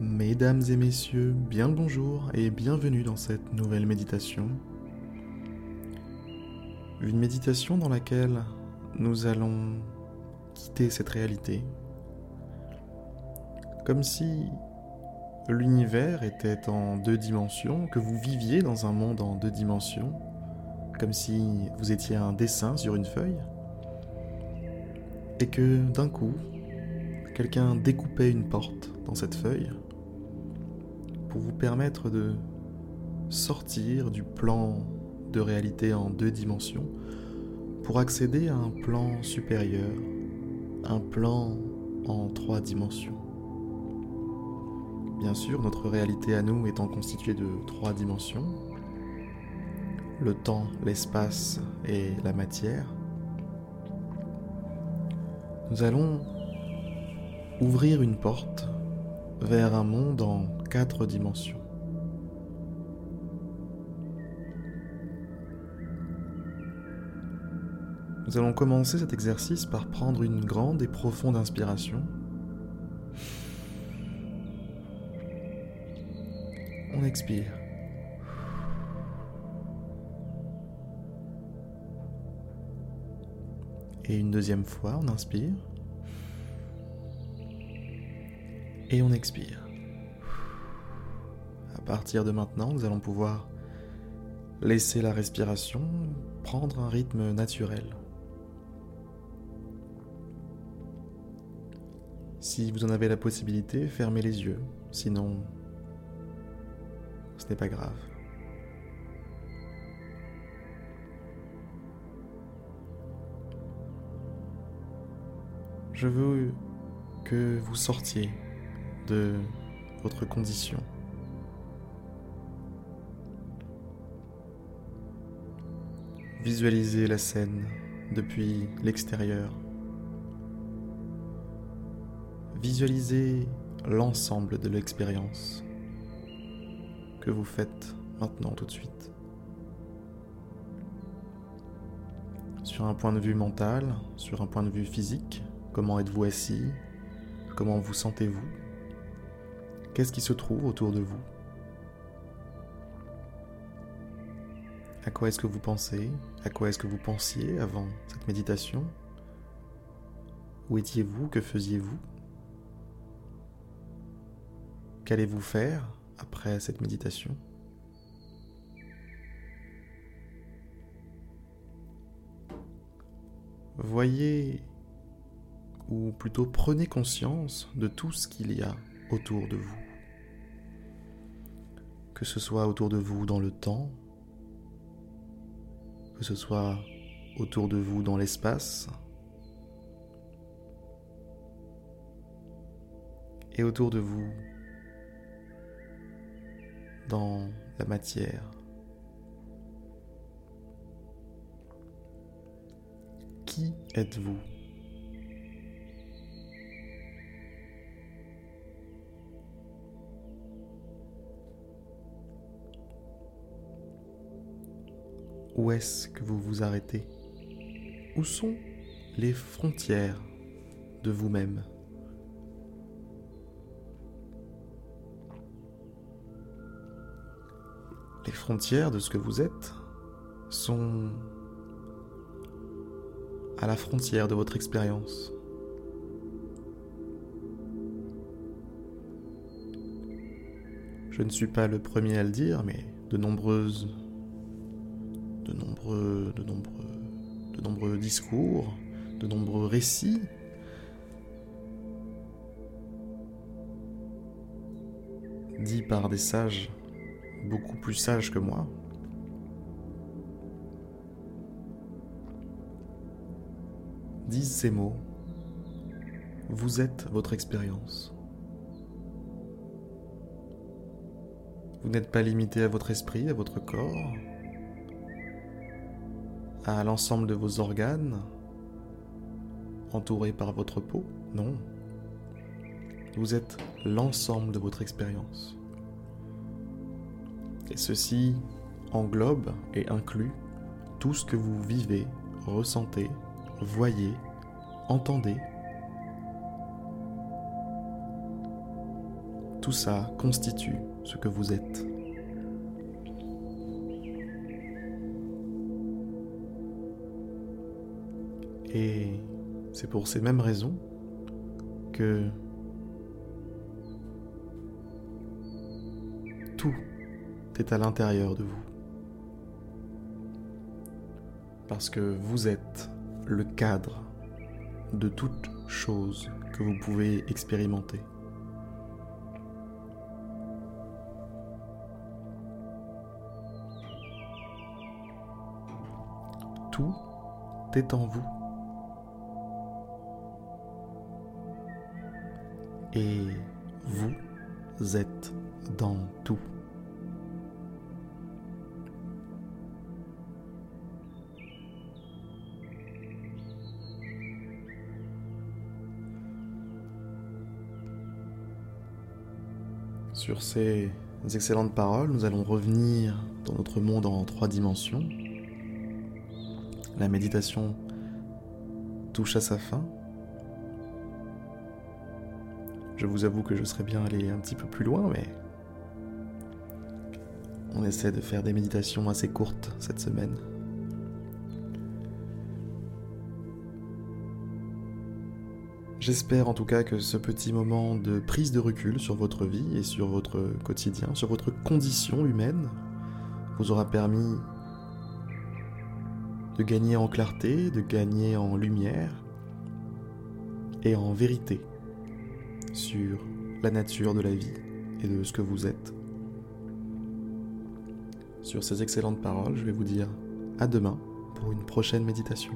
Mesdames et messieurs, bien le bonjour et bienvenue dans cette nouvelle méditation. Une méditation dans laquelle nous allons quitter cette réalité. Comme si l'univers était en deux dimensions, que vous viviez dans un monde en deux dimensions, comme si vous étiez un dessin sur une feuille, et que d'un coup, quelqu'un découpait une porte dans cette feuille pour vous permettre de sortir du plan de réalité en deux dimensions pour accéder à un plan supérieur, un plan en trois dimensions. Bien sûr, notre réalité à nous étant constituée de trois dimensions, le temps, l'espace et la matière, nous allons ouvrir une porte vers un monde en quatre dimensions. Nous allons commencer cet exercice par prendre une grande et profonde inspiration. On expire. Et une deuxième fois, on inspire. Et on expire. À partir de maintenant, nous allons pouvoir laisser la respiration prendre un rythme naturel. Si vous en avez la possibilité, fermez les yeux, sinon ce n'est pas grave. Je veux que vous sortiez de votre condition. Visualisez la scène depuis l'extérieur. Visualisez l'ensemble de l'expérience que vous faites maintenant tout de suite. Sur un point de vue mental, sur un point de vue physique, comment êtes-vous assis Comment vous sentez-vous? Qu'est-ce qui se trouve autour de vous? À quoi est-ce que vous pensez? À quoi est-ce que vous pensiez avant cette méditation? Où étiez-vous? Que faisiez-vous? Qu'allez-vous faire après cette méditation? Voyez, ou plutôt prenez conscience de tout ce qu'il y a autour de vous. Que ce soit autour de vous dans le temps, que ce soit autour de vous dans l'espace, et autour de vous dans la matière. Qui êtes-vous? Où est-ce que vous vous arrêtez? Où sont les frontières de vous-même? Les frontières de ce que vous êtes sont à la frontière de votre expérience. Je ne suis pas le premier à le dire, mais de nombreuses de nombreux discours, de nombreux récits. dits par des sages beaucoup plus sages que moi. Disent ces mots. Vous êtes votre expérience. Vous n'êtes pas limité à votre esprit, à votre corps, à l'ensemble de vos organes, entourés par votre peau? Non. Vous êtes l'ensemble de votre expérience. Et ceci englobe et inclut tout ce que vous vivez, ressentez, voyez, entendez. tout ça constitue ce que vous êtes. Et c'est pour ces mêmes raisons que tout est à l'intérieur de vous. Parce que vous êtes le cadre de toute chose que vous pouvez expérimenter. Tout est en vous. Et vous êtes dans tout. Sur ces excellentes paroles, nous allons revenir dans notre monde en trois dimensions. La méditation touche à sa fin. Je vous avoue que je serais bien allé un petit peu plus loin, mais on essaie de faire des méditations assez courtes cette semaine. J'espère en tout cas que ce petit moment de prise de recul sur votre vie et sur votre quotidien, sur votre condition humaine, vous aura permis de gagner en clarté, de gagner en lumière et en vérité sur la nature de la vie et de ce que vous êtes. Sur ces excellentes paroles, je vais vous dire à demain pour une prochaine méditation.